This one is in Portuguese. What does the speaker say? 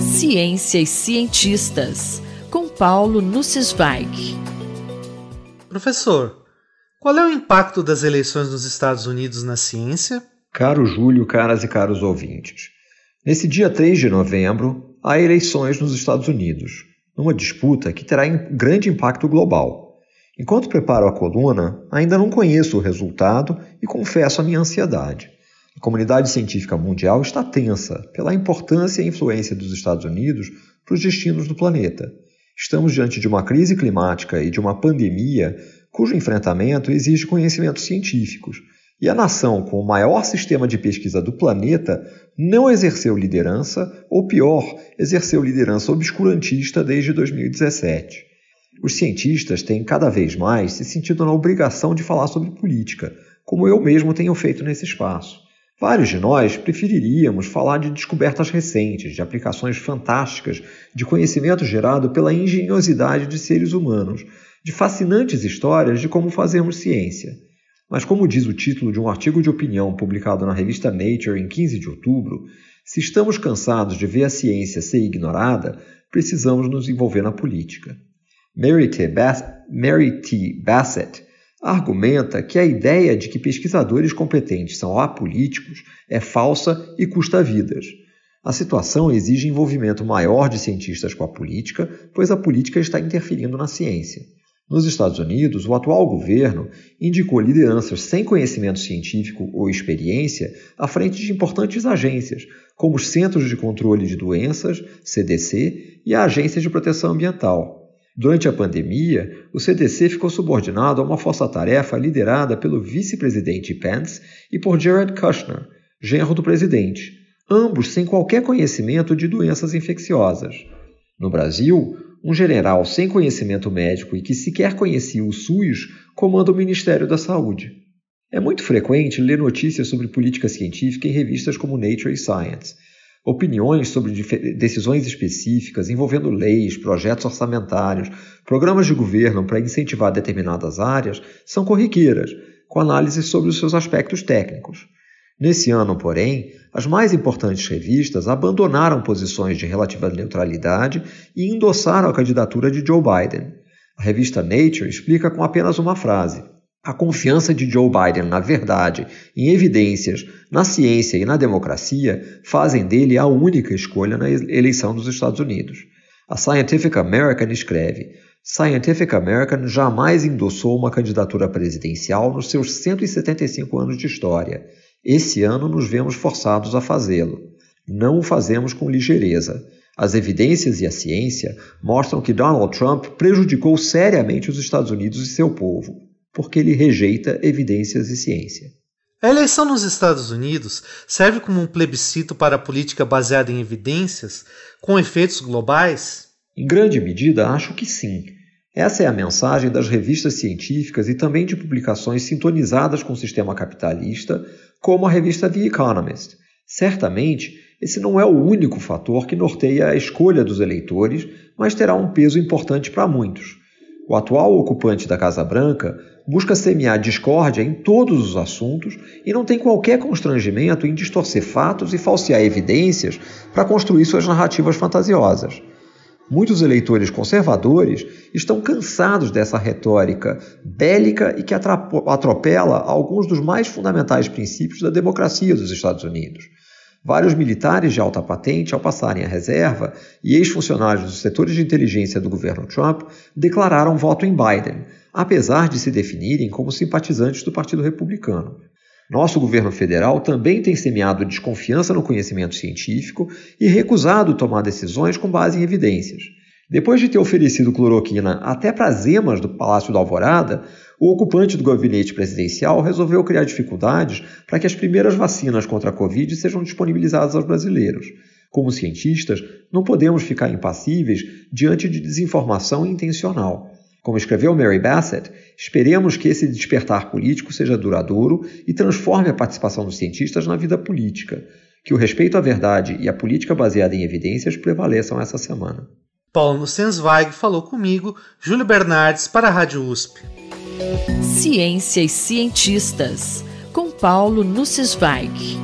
Ciência e cientistas, com Paulo Nussweig. Professor, qual é o impacto das eleições nos Estados Unidos na ciência? Caro Júlio, caras e caros ouvintes. Nesse dia 3 de novembro, há eleições nos Estados Unidos, numa disputa que terá grande impacto global. Enquanto preparo a coluna, ainda não conheço o resultado e confesso a minha ansiedade. A comunidade científica mundial está tensa pela importância e influência dos Estados Unidos para os destinos do planeta. Estamos diante de uma crise climática e de uma pandemia cujo enfrentamento exige conhecimentos científicos, e a nação com o maior sistema de pesquisa do planeta não exerceu liderança, ou pior, exerceu liderança obscurantista desde 2017. Os cientistas têm cada vez mais se sentido na obrigação de falar sobre política, como eu mesmo tenho feito nesse espaço. Vários de nós preferiríamos falar de descobertas recentes, de aplicações fantásticas, de conhecimento gerado pela engenhosidade de seres humanos, de fascinantes histórias de como fazermos ciência. Mas, como diz o título de um artigo de opinião publicado na revista Nature em 15 de outubro, se estamos cansados de ver a ciência ser ignorada, precisamos nos envolver na política. Mary T. Bass Mary T. Bassett argumenta que a ideia de que pesquisadores competentes são apolíticos é falsa e custa vidas. A situação exige envolvimento maior de cientistas com a política, pois a política está interferindo na ciência. Nos Estados Unidos, o atual governo indicou lideranças sem conhecimento científico ou experiência à frente de importantes agências, como os Centros de Controle de Doenças, CDC, e a Agência de Proteção Ambiental. Durante a pandemia, o CDC ficou subordinado a uma força-tarefa liderada pelo vice-presidente Pence e por Jared Kushner, genro do presidente, ambos sem qualquer conhecimento de doenças infecciosas. No Brasil, um general sem conhecimento médico e que sequer conhecia o SUS comanda o Ministério da Saúde. É muito frequente ler notícias sobre política científica em revistas como Nature e Science Opiniões sobre decisões específicas envolvendo leis, projetos orçamentários, programas de governo para incentivar determinadas áreas são corriqueiras, com análise sobre os seus aspectos técnicos. Nesse ano, porém, as mais importantes revistas abandonaram posições de relativa neutralidade e endossaram a candidatura de Joe Biden. A revista Nature explica com apenas uma frase: a confiança de Joe Biden na verdade, em evidências, na ciência e na democracia fazem dele a única escolha na eleição dos Estados Unidos. A Scientific American escreve: Scientific American jamais endossou uma candidatura presidencial nos seus 175 anos de história. Esse ano nos vemos forçados a fazê-lo. Não o fazemos com ligeireza. As evidências e a ciência mostram que Donald Trump prejudicou seriamente os Estados Unidos e seu povo porque ele rejeita evidências e ciência. A eleição nos Estados Unidos serve como um plebiscito para a política baseada em evidências, com efeitos globais? Em grande medida, acho que sim. Essa é a mensagem das revistas científicas e também de publicações sintonizadas com o sistema capitalista, como a revista The Economist. Certamente, esse não é o único fator que norteia a escolha dos eleitores, mas terá um peso importante para muitos. O atual ocupante da Casa Branca busca semear discórdia em todos os assuntos e não tem qualquer constrangimento em distorcer fatos e falsear evidências para construir suas narrativas fantasiosas. Muitos eleitores conservadores estão cansados dessa retórica bélica e que atropela alguns dos mais fundamentais princípios da democracia dos Estados Unidos. Vários militares de alta patente, ao passarem à reserva, e ex-funcionários dos setores de inteligência do governo Trump declararam voto em Biden, apesar de se definirem como simpatizantes do Partido Republicano. Nosso governo federal também tem semeado desconfiança no conhecimento científico e recusado tomar decisões com base em evidências. Depois de ter oferecido cloroquina até para as emas do Palácio da Alvorada, o ocupante do gabinete presidencial resolveu criar dificuldades para que as primeiras vacinas contra a Covid sejam disponibilizadas aos brasileiros. Como cientistas, não podemos ficar impassíveis diante de desinformação intencional. Como escreveu Mary Bassett, esperemos que esse despertar político seja duradouro e transforme a participação dos cientistas na vida política. Que o respeito à verdade e a política baseada em evidências prevaleçam essa semana. Paulo Sensweig falou comigo, Júlio Bernardes, para a Rádio USP. Ciência e cientistas, com Paulo Nussweig.